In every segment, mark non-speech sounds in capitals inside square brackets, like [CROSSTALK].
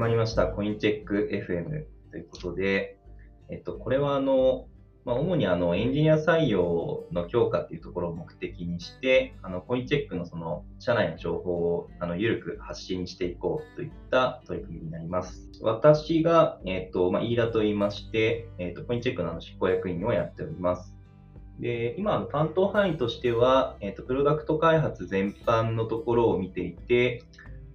まりました、コインチェック FM ということで、えっと、これはあの、まあ、主にあのエンジニア採用の強化というところを目的にして、あのコインチェックのその社内の情報をあの緩く発信していこうといった取り組みになります。私が、えっとまあ、飯田と言いまして、えっと、コインチェックの執行役員をやっております。で今、担当範囲としては、えっと、プロダクト開発全般のところを見ていて、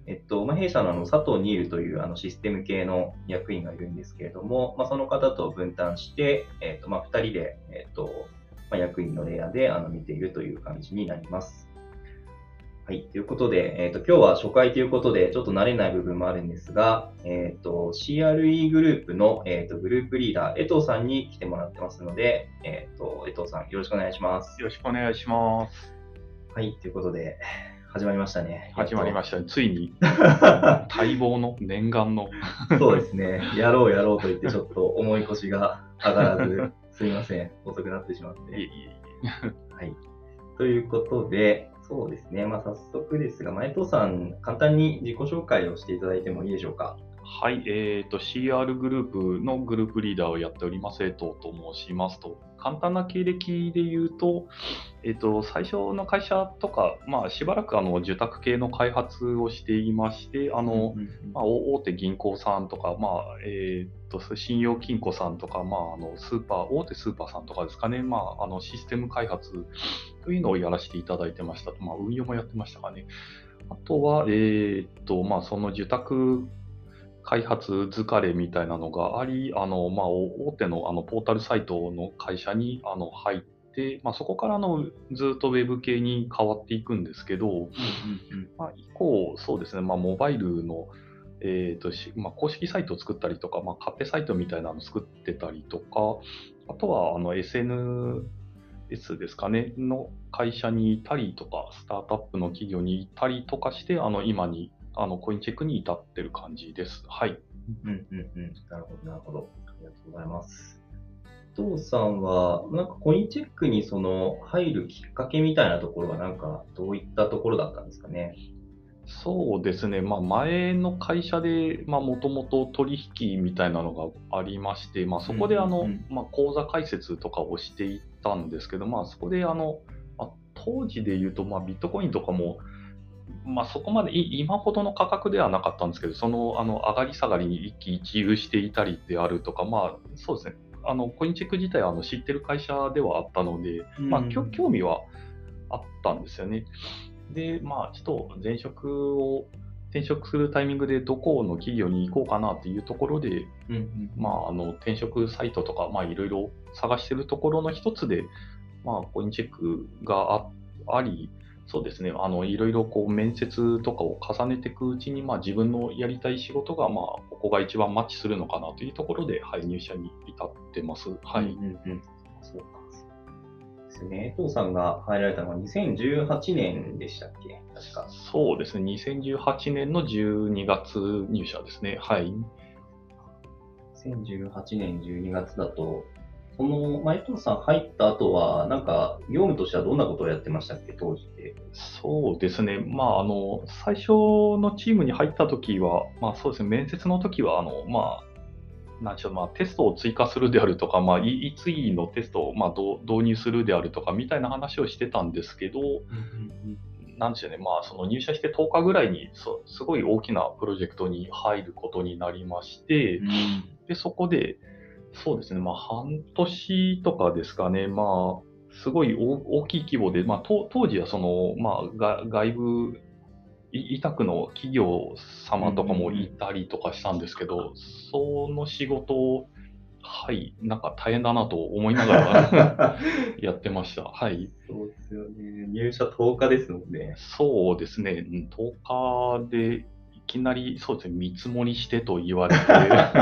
えっとまあ、弊社のあの佐藤ニールというあのシステム系の役員がいるんですけれども、まあ、その方と分担して、えっとまあ、2人で、えっとまあ、役員のレイヤーであの見ているという感じになります。はい。ということで、えっ、と、今日は初回ということで、ちょっと慣れない部分もあるんですが、えっ、と、CRE グループの、えっ、と、グループリーダー、江藤さんに来てもらってますので、えっ、と、江藤さん、よろしくお願いします。よろしくお願いします。はい。ということで、始まりましたね。始まりましたね。ついに、[LAUGHS] 待望の念願の。そうですね。やろうやろうと言って、ちょっと重い腰が上がらず、すみません。遅くなってしまって。いえいえいえ。はい。ということで、そうですね。まあ、早速ですが、前藤さん、簡単に自己紹介をしていただいてもいいでしょうか？はい、えーと、CR グループのグループリーダーをやっております、江藤と申しますと、簡単な経歴で言うと、えーと、最初の会社とか、まあ、しばらくあの受託系の開発をしていまして、あの、まあ、大手銀行さんとか、まあえーと、信用金庫さんとか、まあ、あのスーパー、大手スーパーさんとかですかね、まあ、あのシステム開発というのをやらせていただいてました。と、まあ、運用もやってましたかね。あとは、えーとまあ、その受託開発疲れみたいなのがあり、あのまあ、大手のあのポータルサイトの会社にあの入って、まあ、そこからのずっとウェブ系に変わっていくんですけど、うんうんうん。まあ、以降、そうですね、まあ、モバイルの、えーとまあ、公式サイトを作ったりとか、まあ、カペサイトみたいなのを作ってたりとか、あとはあの SNS ですかね、の会社にいたりとか、スタートアップの企業にいたりとかして、あの今にあのコインチェックに至ってる感じです。はい。うんうんうん。なるほど、なるほど。ありがとうございます。伊藤さんは、なんかコインチェックにその入るきっかけみたいなところは、なんかどういったところだったんですかね？そうですね、まあ、前の会社でもともと取引みたいなのがありまして、まあ、そこであの、うんうん、まあ、口座開設とかをしていったんですけど、まあ、そこであの、まあ、当時で言うと、まあ、ビットコインとかもまあ、そこまで今ほどの価格ではなかったんですけど、そのあの上がり下がりに一喜一憂していたりであるとか、まあ、そうですね、あのコインチェック自体はあの知ってる会社ではあったので、まあ、興味はあったんですよね。で、まあ、ちょっと前職を転職するタイミングでどこの企業に行こうかなっていうところで、うんうん、まあ、あの転職サイトとか、まあ、いろいろ探してるところの一つで、まあ、コインチェックがあり、そうですね、あのいろいろこう面接とかを重ねていくうちに、まあ、自分のやりたい仕事が、まあ、ここが一番マッチするのかなというところで、はい、入社に至ってます。はい。うんうんうん、そうですね。江藤さんが入られたのは2018年でしたっけ？確か。そうですね、2018年の12月入社ですね。はい。2018年12月だと、その、前藤さん入った後は、なんか、業務としてはどんなことをやってましたっけ、当時で。そうですね。まあ、あの、最初のチームに入った時は、まあそうですね、面接の時は、あの、まあ、なんでしょう、まあ、テストを追加するであるとか、まあ、い次のテストを、まあ、導入するであるとか、みたいな話をしてたんですけど、なんでしょうね、まあ、その入社して10日ぐらいにそ、すごい大きなプロジェクトに入ることになりまして、うん、で、そこで、そうですね、まあ、半年とかですかね、まあ、すごい大きい規模で、まあ、当時はその、まあ、外部委託の企業様とかもいたりとかしたんですけど、うん、その仕事を、はい、なんか大変だなと思いながら [LAUGHS] やってました。はい。そうですよね。入社10日ですもんね。そうですね。10日できなりそうですね見積もりしてと言われて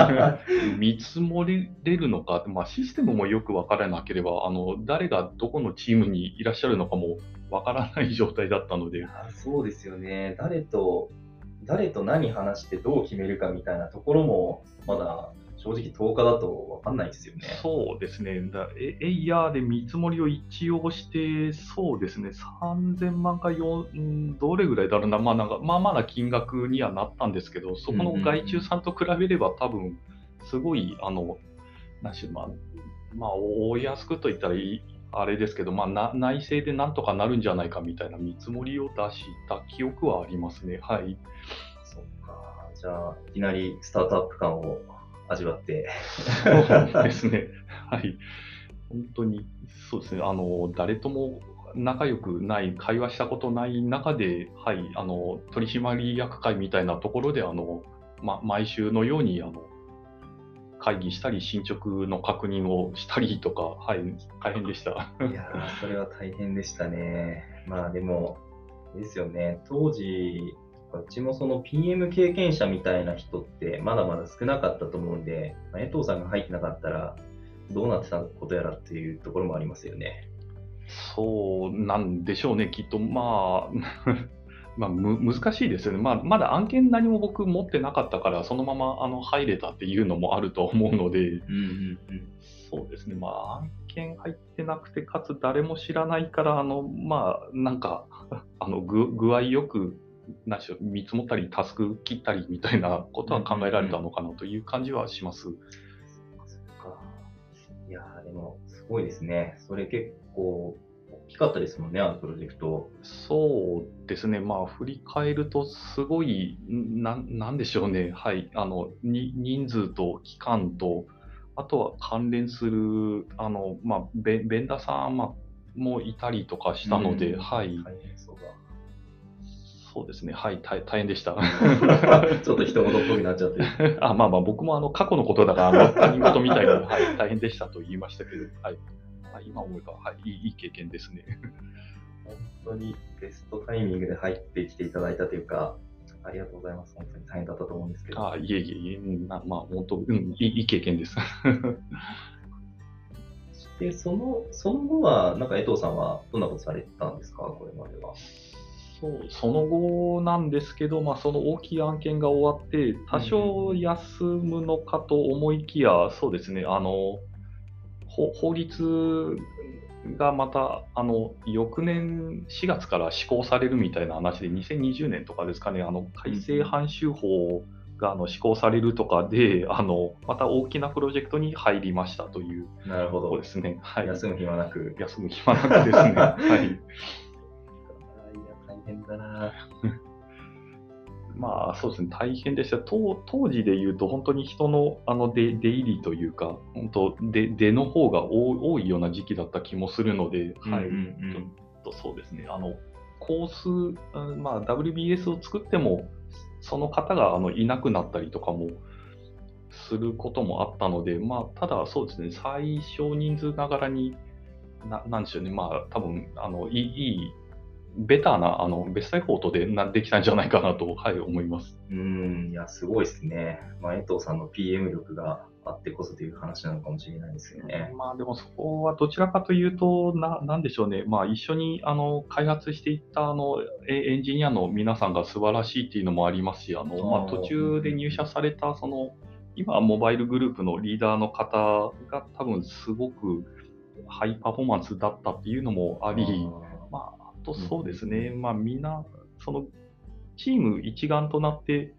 [LAUGHS] 見積もれるのか、まあ、システムもよく分からなければあの誰がどこのチームにいらっしゃるのかも分からない状態だったので。そうですよね。誰と誰と何話してどう決めるかみたいなところもまだ正直10日だと分かんないですよね。そうですね。だエエイヤーで見積もりを一応して、そうですね、3000万か4、うんどれぐらいだろうな、まあなんか、まあまあな金額にはなったんですけど、そこの外注さんと比べれば多分、すごい、あの、なんしろ、まあ、まあ、お安くと言ったらいい、あれですけど、まあ、な内政でなんとかなるんじゃないかみたいな見積もりを出した記憶はありますね。はい。そっか。じゃあ、いきなりスタートアップ感を味わって。そうですね。はい。本当に、そうですね。あの、誰とも仲良くない、会話したことない中で、はい、あの、取締役会みたいなところで、あの、ま、毎週のように、あの、会議したり、進捗の確認をしたりとか、はい、大変でした。いやー、それは大変でしたね。まあでも、ですよね、当時、うちもその PM 経験者みたいな人ってまだまだ少なかったと思うんで、まあ江藤さんが入ってなかったらどうなってたことやらっていうところもありますよね。そうなんでしょうね、きっと。まあ、[LAUGHS] まあ、む難しいですよね、まあ、まだ案件何も僕持ってなかったから、そのままあの入れたっていうのもあると思うので、うんうんうん。そうですね、まあ、案件入ってなくて、かつ誰も知らないから、あのまあ、なんか、[LAUGHS] あの具具合よく、なし見積もったり、タスク切ったりみたいなことは考えられたのかなという感じはします。いやーでもすごいですね。それ結構大きかったですもんね、あのプロジェクト。そうですね、まあ、振り返ると、すごい、んなんなんでしょうね、はい、あのに人数と期間と、あとは関連するあの、まあ、ベベンダーさんまあもいたりとかしたので、うんはい、大変そうだ。そうですね、はい、大大変でした。[LAUGHS] ちょっと人事っぽくなっちゃって。[LAUGHS] あまあまあ、僕もあの過去のことだから、あの他人事みたいな、[LAUGHS] はい、大変でしたと言いましたけど、はい、まあ今思えば、はい、いい経験ですね。本当にベストタイミングで入ってきていただいたというか、ありがとうございます。本当に大変だったと思うんですけど。あいえいえいえ、うんなまあ、本当、うん、いいいい経験です。で、その、その後は、なんか江藤さんはどんなことされてたんですか、これまでは。そうその後なんですけど、まあ、その大きい案件が終わって、多少休むのかと思いきや、そうですね、あの法法律がまたあの翌年4月から施行されるみたいな話で、2020年とかですかね、あの改正反州法があの施行されるとかで、あのまた大きなプロジェクトに入りましたというなるほどで。すね。はい、休む暇なく。休む暇なくですね。[LAUGHS] はい。[LAUGHS] まあそうですね、大変でした。当当時で言うと、本当に人のあの出出入りというか、本当出、出の方が多多いような時期だった気もするので、はい、うんうんうん。ちょっとそうですね、あのコース、うんまあ、WBS を作っても、その方があのいなくなったりとかもすることもあったので、まあ、ただそうですね、最小人数ながらに、ななんでしょうね、まあ、多分あのいいいい、ベターなあのベストエフォートでなできたんじゃないかなと、はい、思います。うん、いや、すごいですね。まあ、江藤さんの PM 力があってこそという話なのかもしれないですよね。まあでもそこはどちらかというと、ななんでしょうね、まあ、一緒にあの開発していったあのエエンジニアの皆さんが素晴らしいっていうのもありますし、あのまあ、途中で入社されたその、今、モバイルグループのリーダーの方が多分すごくハイパフォーマンスだったっていうのもあり、まあ、あとそうですね、まあ、みんな、そのチーム一丸となって、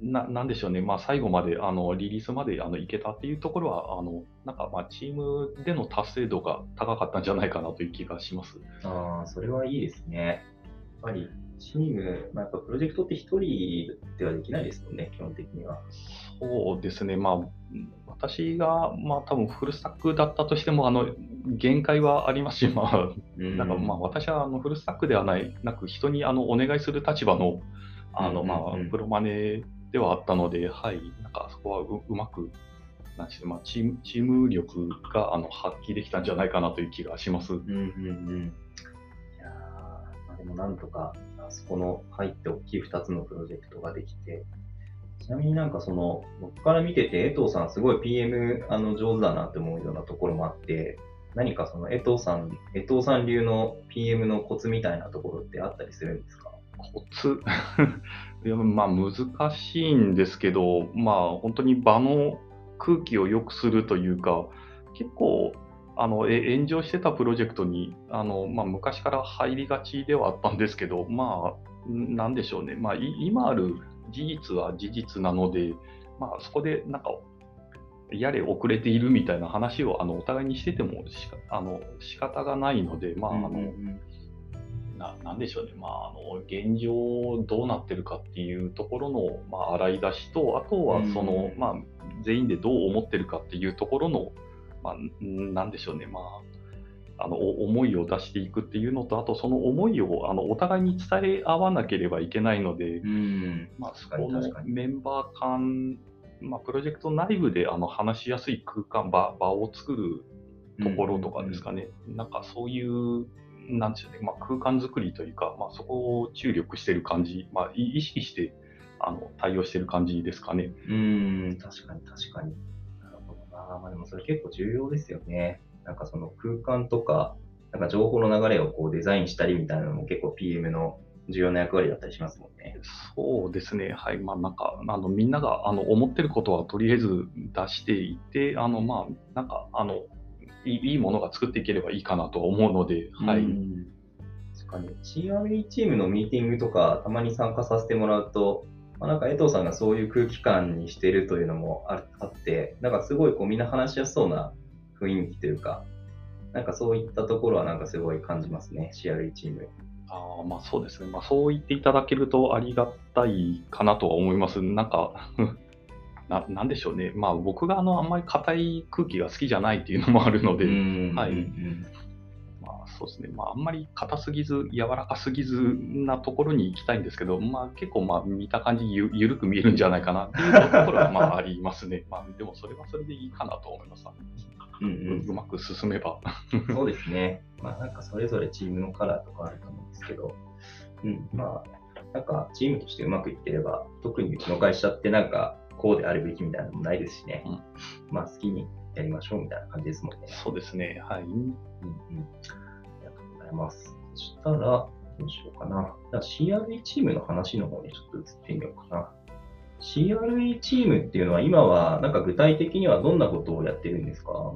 ななんでしょうね、まあ、最後まであのリリースまであのいけたっていうところは、あのなんかまあチームでの達成度が高かったんじゃないかなという気がします。ああ、それはいいですね。やっぱりチーム、まあ、やっぱプロジェクトって一人ではできないですもんね、基本的には。そうですね、まあ、うん私が、まあ、多分フルスタックだったとしても、あの限界はありますし、[LAUGHS] まあ、うんなんかまあ私はあのフルスタックではないなく、人にあのお願いする立場のあの、まあプロマネではあったので、はい、なんかそこはううまく、なんていうのまあ、チームチーム力があの発揮できたんじゃないかなという気がします。うんうんうん。でもなんとか、あそこの入って大きい2つのプロジェクトができて、ちなみになんかその、僕から見てて、江藤さんすごい PM あの上手だなって思うようなところもあって、何かその江藤さん、江藤さん流の PM のコツみたいなところってあったりするんですか？コツ？[LAUGHS] いやまあ難しいんですけど、まあ本当に場の空気を良くするというか、結構、あの炎上してたプロジェクトにあの、まあ、昔から入りがちではあったんですけど、まあ、なんでしょうね、まあ、今ある事実は事実なので、まあ、そこでなんか、やれ遅れているみたいな話をあのお互いにしててもしかあの仕方がないので、まああの、うんうんうん。ななんでしょうね、まあ、あの現状どうなってるかっていうところの、まあ、洗い出しと、あとはその、まあ、全員でどう思ってるかっていうところの、まあ、なんでしょうね、まあ、あの思いを出していくっていうのと、あとその思いをあのお互いに伝え合わなければいけないので、まあ、そこのメンバー間、まあ、プロジェクト内部であの話しやすい空間場、場を作るところとかですかね、なんかそういうなんでしょうね、まあ、空間作りというか、まあ、そこを注力してる感じ、まあ、意識してあの対応してる感じですかね。うん、確かに確かに。なるほどな。まあ、でもそれ結構重要ですよね。なんかその空間とか、なんか情報の流れをこうデザインしたりみたいなのも結構 PM の重要な役割だったりしますもんね。そうですね。はい。まあなんか、あのみんながあの思ってることはとりあえず出していて、あのまあなんか、あの、いいものが作っていければいいかなと思うので、はい。確かに。CRE チームのミーティングとか、たまに参加させてもらうと、まあ、なんか江藤さんがそういう空気感にしてるというのもあって、なんかすごいこうみんな話しやすそうな雰囲気というか、なんかそういったところはなんかすごい感じますね、CRE チーム。あまあそうですね、まあ、そう言っていただけるとありがたいかなとは思います。なんか [LAUGHS] ななんでしょうね、まあ、僕があのあんまり硬い空気が好きじゃないっていうのもあるので、はいまあ、そうですね、まあ、あんまり硬すぎず、柔らかすぎずなところに行きたいんですけど、まあ、結構まあ見た感じゆ、ゆるく見えるんじゃないかなっていうところはまあありますね。まあ、でもそれはそれでいいかなと思います。うんうん、うまく進めば。[LAUGHS] そうですね。まあ、なんかそれぞれチームのカラーとかあると思うんですけど、うん、まあ、なんかチームとしてうまくいってれば、特にうちの会社ってなんか、こうであるべきみたいなのもないですしね、うん、まあ好きにやりましょうみたいな感じですもんね。そうですね、はい。うんうん、ありがとうございます。そしたら、どうしようかな。じゃあ CRE チームの話の方にちょっと移ってみようかな。CRE チームっていうのは今はなんか具体的にはどんなことをやってるんですか？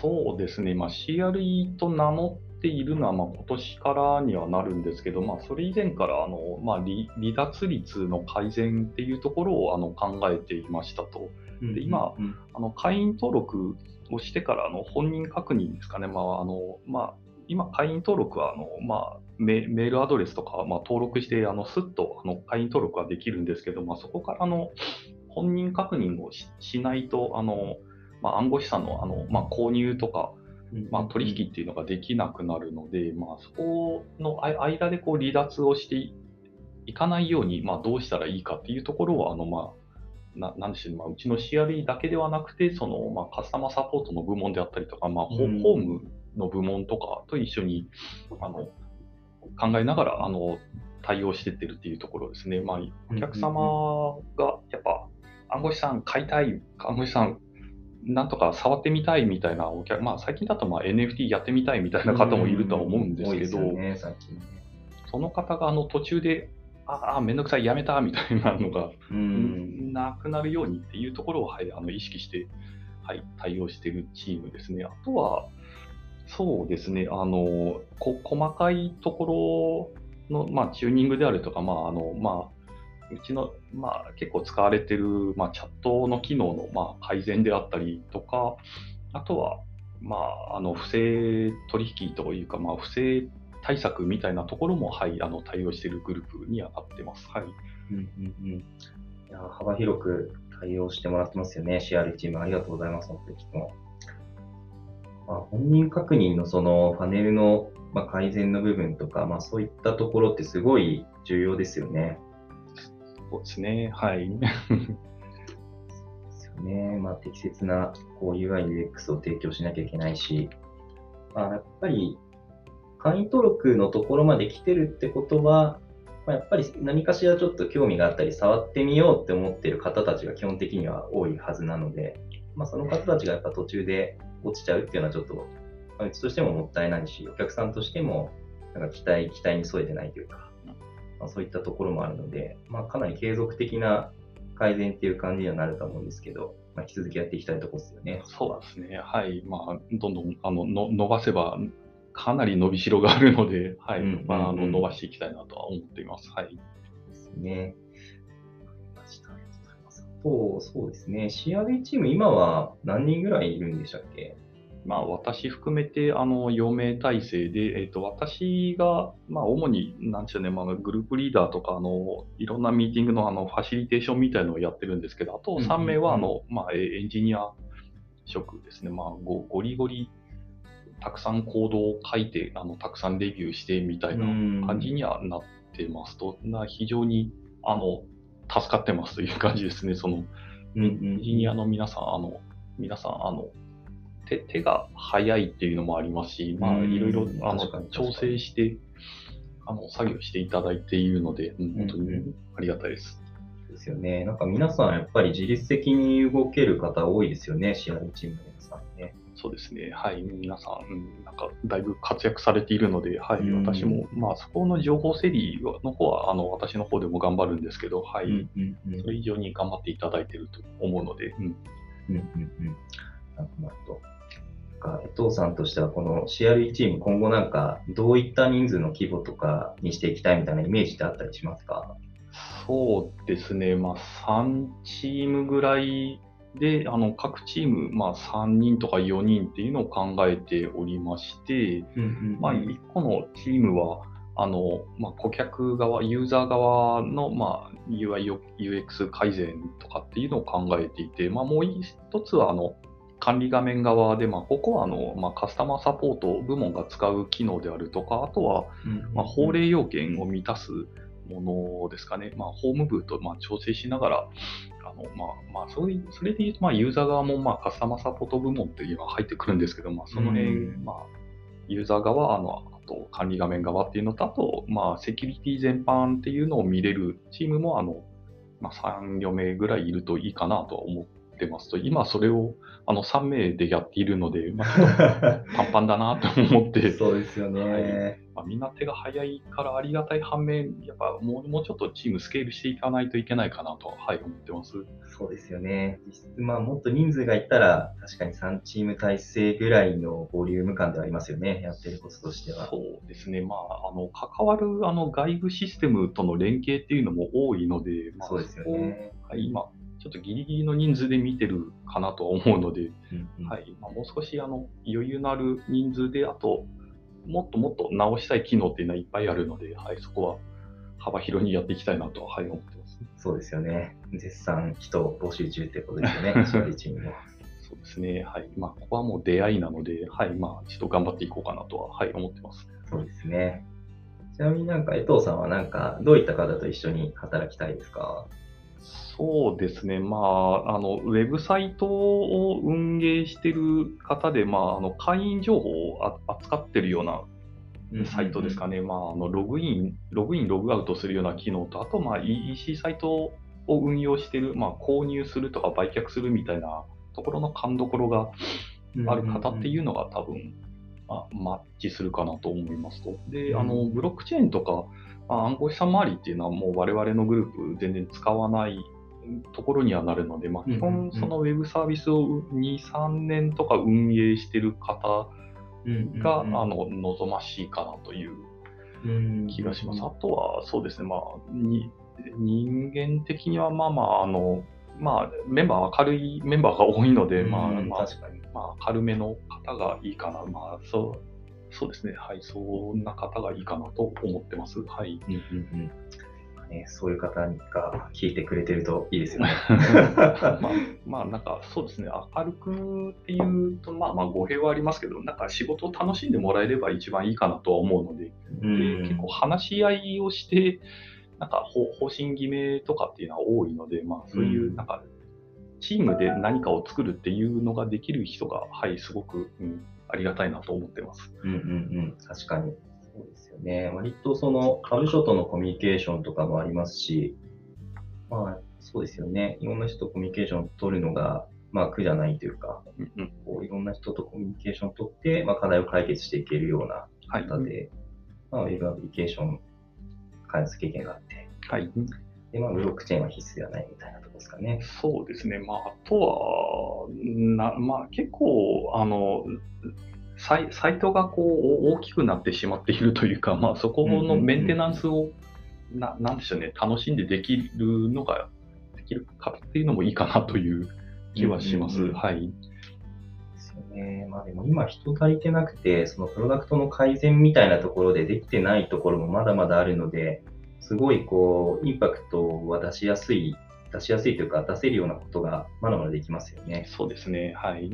そうですね、まあ、CRE と名乗っているのは、まあ、今年からにはなるんですけど、まあ、それ以前からあの、まあ離、離脱率の改善っていうところをあの考えていましたと。で今、あの会員登録をしてからあの本人確認ですかね、まああのまあ、今、会員登録はあの、まあメ、メールアドレスとか、まあ、登録してあのすっとあの会員登録はできるんですけど、まあ、そこからの本人確認をしないと、あのまあ、暗号資産のあの、まあ、購入とか、まあ、取引っていうのができなくなるので、まあ、そこの間でこう離脱をしていかないように、まあ、どうしたらいいかっていうところを、あのまあ、ななんでしょう、まあ、うちの CRE だけではなくて、そのまあ、カスタマーサポートの部門であったりとか、まあ、ホームの部門とかと一緒にあの考えながらあの対応してってるっていうところですね。まあ、お客様がやっぱ暗号資産買いたい、暗号資産なんとか触ってみたいみたいなお客、まあ、最近だとまあ NFT やってみたいみたいな方もいるとは思うんですけど、ね、その方があの途中で、ああ、めんどくさい、やめたみたいなのがなくなるようにっていうところを、はい、あの意識して、はい、対応しているチームですね。あとは、そうですね、あのこ細かいところの、まあ、チューニングであるとか、まああのまあ、うちの、まあ、結構使われてる、まあ、チャットの機能の、まあ、改善であったりとか、あとは、まあ、あの不正取引というか、まあ、不正対策みたいなところも、はい、あの対応しているグループにはなってます。はい。うんうんうん、いや幅広く対応してもらってますよね、CR チーム。ありがとうございます、本当にまあ、本人確認のそのパネルの、まあ、改善の部分とか、まあ、そういったところってすごい重要ですよね。そうですね。はい。ですよね。まあ、適切なこう UI、UX を提供しなきゃいけないし、まあ、やっぱり会員登録のところまで来てるってことは、まあ、やっぱり何かしらちょっと興味があったり、触ってみようって思ってる方たちが基本的には多いはずなので、まあ、その方たちがやっぱ途中で落ちちゃうっていうのはちょっと、まあ、うちとしてももったいないし、お客さんとしてもなんか期待、期待に添えてないというか、まあ、そういったところもあるので、まあ、かなり継続的な改善っていう感じにはなると思うんですけど、まあ、引き続きやっていきたいところですよね。そうですね。はい。まあ、どんどんあのの伸ばせば、かなり伸びしろがあるので、はい。まあ、あの伸ばしていきたいなとは思っています。はい。ですね。と、そうですね。CRB チーム、今は何人ぐらいいるんでしたっけ？まあ、私含めて、あの、4名体制で、えっ、と、私が、まあ、主に、なんでしょうね、まあ、グループリーダーとか、あの、いろんなミーティングの、あの、ファシリテーションみたいのをやってるんですけど、あとうんうんうん3名は、あの、まあ、えエンジニア職ですね。まあ、ごゴリゴリ、たくさんコードを書いて、あの、たくさんレビューしてみたいな感じにはなってますと、な非常に、あの、助かってますという感じですね。その、うんエンジニアの皆さん、あの、皆さん、あの、手手が早いっていうのもありますし、まあ、うんいろいろあの調整して、あの、作業していただいているので、うん本当にありがたいです。ですよね。なんか皆さん、やっぱり自律的に動ける方多いですよね、CRB チームの皆さんね。そうですね。はい。皆さん、うんなんか、だいぶ活躍されているので、はい。うん私も、まあ、そこの情報整理の方は、あの、私の方でも頑張るんですけど、はい。うんうんうんそれ以上に頑張っていただいていると思うので、うんうんうんうん。なるほど。か江藤さんとしては、この CRE チーム、今後なんか、どういった人数の規模とかにしていきたいみたいなイメージってあったりしますか？そうですね、まあ、3チームぐらいで、あの各チーム、まあ、3人とか4人っていうのを考えておりまして、うんまあ、1個のチームは、あのまあ、顧客側、ユーザー側の、まあ、UI、UX 改善とかっていうのを考えていて、まあ、もう一つはあの管理画面側で、まあ、ここはあの、まあ、カスタマーサポート部門が使う機能であるとか、あとはまあ、法令要件を満たすものですかね、まあ、法務部とまあ調整しながら、あのまあまあ、そういうそれで言うと、まあ、ユーザー側もまあカスタマーサポート部門っていうのは入ってくるんですけど、まあ、その辺、うん。まあ、ユーザー側、あのあと管理画面側っていうのと、あと、まあ、セキュリティ全般っていうのを見れるチームもあの、まあ、3、4名ぐらいいるといいかなとは思ってますと、今それをあの3名でやっているので、まあ、[LAUGHS] ちょっとパンパンだなと思って。そうですよね。はいまあ、みんな手が早いからありがたい反面、やっぱもうもうちょっとチームスケールしていかないといけないかなとは、はい、思ってます。そうですよね。実質、まあ、もっと人数がいったら、確かに3チーム体制ぐらいのボリューム感ではありますよね。やってることとしては。そうですね、まあ、あの関わるあの外部システムとの連携っていうのも多いので、まあ、そうですよね。はい、今、ちょっとギリギリの人数で見てるかなとは思うので、うんうんはいまあ、もう少しあの余裕のある人数で、あと、もっともっと直したい機能っていうのはいっぱいあるので、はい、そこは幅広にやっていきたいなとは、はい、思ってます。そうですよね。絶賛人募集中ってことですよね、[LAUGHS] CRE チームも。そうですね。はい。まあ、ここはもう出会いなので、はい。まあ、ちょっと頑張っていこうかなとは、はい、思ってます。そうですね。ちなみになんか江藤さんはなんかどういった方と一緒に働きたいですか？そうですね。まあ、あの、ウェブサイトを運営してる方で、まあ、あの、会員情報をあ扱ってるようなサイトですかね。まあ、あの、ログイン、ログイン、ログアウトするような機能と、あと、まあ、EC サイトを運用してる、まあ、購入するとか売却するみたいなところの勘どころがある方っていうのが多分、まあ、マッチするかなと思いますと。で、うんあの、ブロックチェーンとか、まあ暗号資産周りっていうのはもう我々のグループ全然使わないところにはなるので、まあ、基本そのウェブサービスを2、3年とか運営してる方が、あの、望ましいかなという気がします。あとは、そうですね、まあ、に人間的には、まあまあ、あの、まあ、メンバー明るいメンバーが多いので、まあ、うんまあ、確かに。まあ、軽めの方がいいかな。まあ、そう、そうですね。はい、そんな方がいいかなと思ってます。はい。うんうんうんね、そういう方が聞いてくれてるといいですよね。[LAUGHS] まあ、まあ、なんか、そうですね。明るくっていうと、まあまあ、語弊はありますけど、なんか仕事を楽しんでもらえれば一番いいかなとは思うので、うんで結構話し合いをして、なんか方方針決めとかっていうのは多いので、まあそういうう、んなんか、チームで何かを作るっていうのができる人が、はい、すごく、うん、ありがたいなと思ってます。うんうんうん、確かに。そうですよね。割とその、部署とのコミュニケーションとかもありますし、まあ、そうですよね。いろんな人とコミュニケーション取るのが、まあ苦じゃないというか、うんうんこういろんな人とコミュニケーション取って、まあ課題を解決していけるようなはい。方で、まあウェブアプリケーション開発経験があって、はい。で、まあ、ブロックチェーンは必須ではないみたいなですかね。そうですね。まあ、あとは、なまあ、結構、あの、サイサイトがこう大きくなってしまっているというか、まあ、そこのメンテナンスを、ななんでしょうね、楽しんでできるのが、できるかっていうのもいいかなという気はします。うんうんうんはい。ですよね。まあでも今人足りてなくて、そのプロダクトの改善みたいなところでできてないところもまだまだあるので、すごいこう、インパクトは出しやすい、出しやすいというか出せるようなことがまだまだできますよね。そうですね。はい。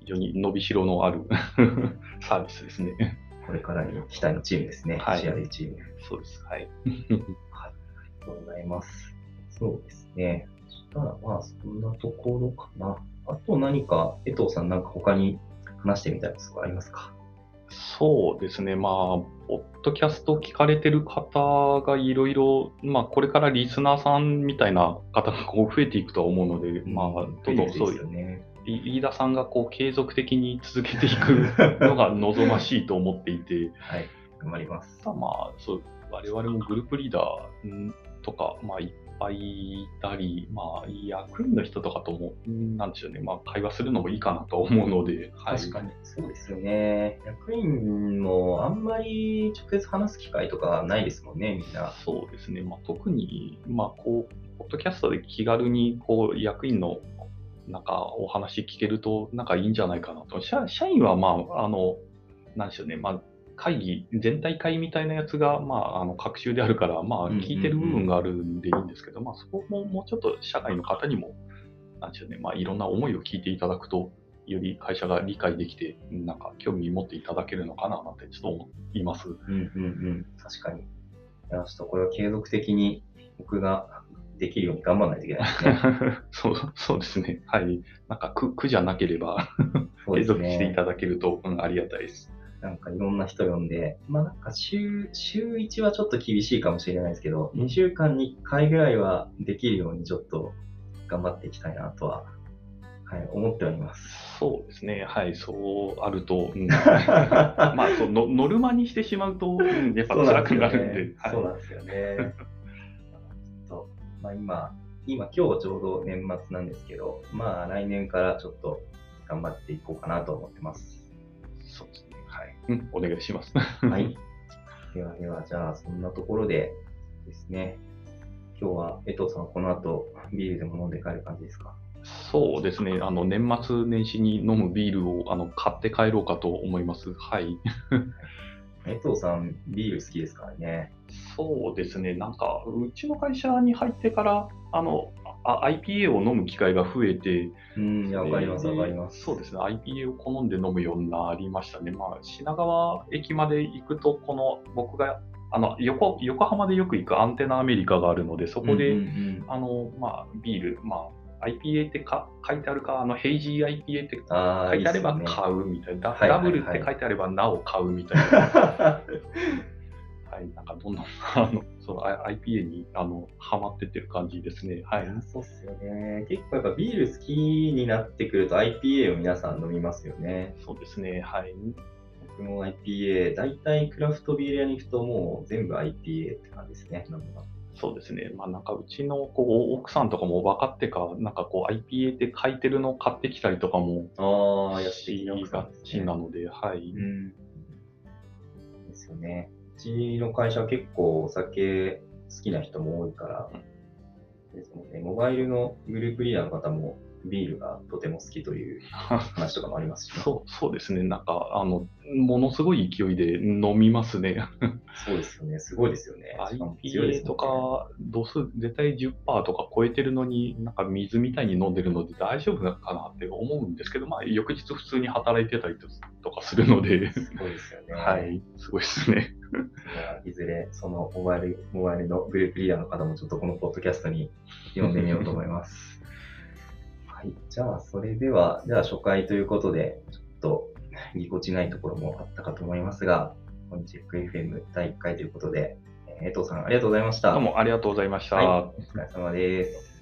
非常に伸びしろのある [LAUGHS] サービスですね。これからに期待のチームですね。はい CRA チーム。そうです。はい。ありがとうございます。そうですね。そしたらまあそんなところかな。あと何か、江藤さんなんか他に話してみたいことがありますか？そうですね。まあ、ポッドキャスト聞かれてる方がいろいろ、まあ、これからリスナーさんみたいな方がこう増えていくとは思うので、まあ、どんどんそうですよね。リリーダーさんがこう継続的に続けていくのが望ましいと思っていて、[LAUGHS] はい。頑張ります。まあ、そう、我々もグループリーダーんとか、まあ、ぱいいたり、まあ、役員の人とかとも、んなんでしょうね、まあ、会話するのもいいかなと思うので、はい。確かに。そうですよね。役員もあんまり直接話す機会とかないですもんね、みんな。そうですね、まあ、特に、まあ、こう、ポッドキャストで気軽にこう役員のなんかお話聞けると、なんかいいんじゃないかなと。社社員は、まあ、あの、なんでしょうね、まあ、会議、全体会みたいなやつが、まあ、あの、各週であるから、まあ、聞いてる部分があるんでいいんですけど、まあ、そこももうちょっと社外の方にも、なんでしょうね、まあ、いろんな思いを聞いていただくと、より会社が理解できて、なんか興味持っていただけるのかななんてちょっと思います。うんうんうん。確かに。いや、ちょっとこれは継続的に僕ができるように頑張らないといけないですね。[LAUGHS] そうそうですね。はい。なんか苦苦じゃなければ [LAUGHS] 継続していね。ただけると、うん、ありがたいです。なんかいろんな人呼んで、まあなんか週、週1はちょっと厳しいかもしれないですけど、2週間に1回ぐらいはできるようにちょっと頑張っていきたいなとは、はい、思っております。そうですね。はい。そうあると、うん、[LAUGHS] [LAUGHS] まあそうの、ノルマにしてしまうと、うんやっぱ辛くなるんで。そうはなんですよね。ちょっと、まあ今、今、今日ちょうど年末なんですけど、まあ来年からちょっと頑張っていこうかなと思ってます。い。そうですね。はい。うん、お願いします。[LAUGHS] はい。[LAUGHS] ではでは、じゃあそんなところでですね、今日は江藤さんはこの後ビールでも飲んで帰る感じですか？そうですね。あの、年末年始に飲むビールをあの買って帰ろうかと思います。はい。[LAUGHS] 江藤さん、ビール好きですからね。そうですね、なんか、うちの会社に入ってから、あの、あ IPA を飲む機会が増えて、うん、わかります、でわかります。そうですね、IPA を好んで飲むようになりましたね。まあ、品川駅まで行くと、この僕が、あの横横浜でよく行くアンテナアメリカがあるので、そこで、あのまあ、ビール、まあ、IPA ってか書いてあるか、あのヘイジー IPA ってあ書いてあれば買うみたいな、はいはいはいダブルって書いてあればなお買うみたいな。はい、なんかどんどん [LAUGHS] あのその IPA にあのハマってってる感じですね。はい。そうっすよね。結構やっぱビール好きになってくると IPA を皆さん飲みますよね。そうですね。はい。僕も IPA、大体クラフトビール屋に行くともう全部 IPA って感じですね。そうですね。まあなんかうちのこう奥さんとかも分かってか、なんかこう IPA って書いてるのを買ってきたりとかもああ、やってしきますがちなので、はい。うん。ですよね。うちの会社は結構お酒好きな人も多いから、ですので、モバイルのグループリーダーの方もビールがとても好きという [LAUGHS] 話とかもありますし、ね、そうそうですね。なんかあのものすごい勢いで飲みますね。そうですよね。すごいですよね。IPA とか、度数絶対10%とか超えてるのに、なんか水みたいに飲んでるので大丈夫なのかなって思うんですけど、まあ、翌日普通に働いてたりとかするので、すごいですよね。はい、すごいですね。いずれ、そのモバイル、モバイルのグループリーダーの方もちょっとこのポッドキャストに読んでみようと思います。はい。じゃあ、それでは、じゃあ初回ということで、ちょっとぎこちないところもあったかと思いますが、本日 FM 第1回ということで、えー江藤さんありがとうございました。どうもありがとうございました。はいお疲れ様です。